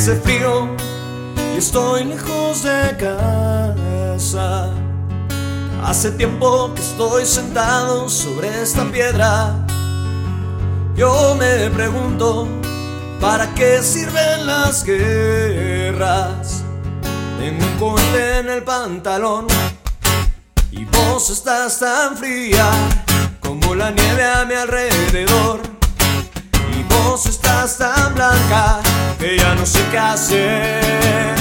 hace frío y estoy lejos de casa. Hace tiempo que estoy sentado sobre esta piedra. Yo me pregunto, ¿para qué sirven las guerras? Tengo un cohete en el pantalón y vos estás tan fría como la nieve a mi alrededor. Y vos estás tan blanca que ya no sé qué hacer.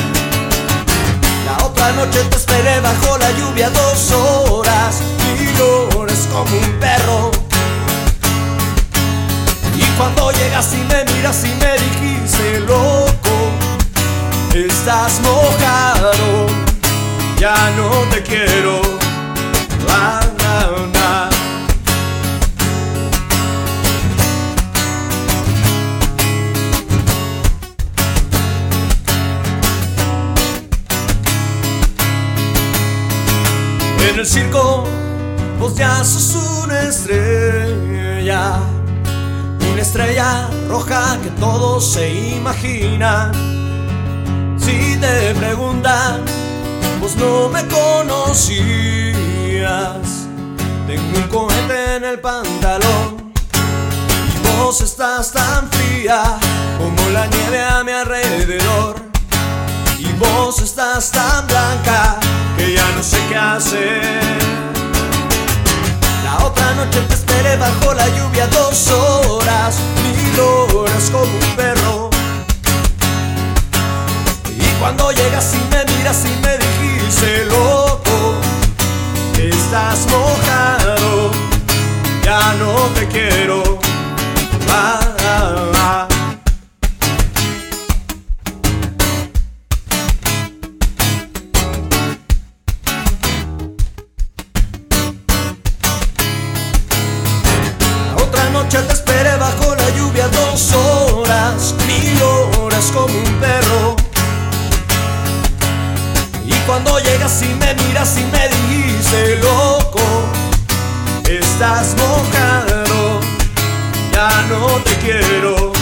La otra noche te esperé bajo la lluvia dos horas y llores como un perro. Y cuando llegas y me miras y me dijiste loco, estás mojado, ya no te quiero. En el circo vos ya sos una estrella, una estrella roja que todos se imaginan. Si te preguntan, vos no me conocías. Tengo un cohete en el pantalón y vos estás tan fría como la nieve a mi alrededor. Y vos estás tan blanca dos horas, mil horas como un perro. Y cuando llegas y me miras y me dijiste loco, estás mojado, ya no te quiero. Dos horas, mil horas como un perro. Y cuando llegas y me miras y me dices loco, estás mojado, ya no te quiero.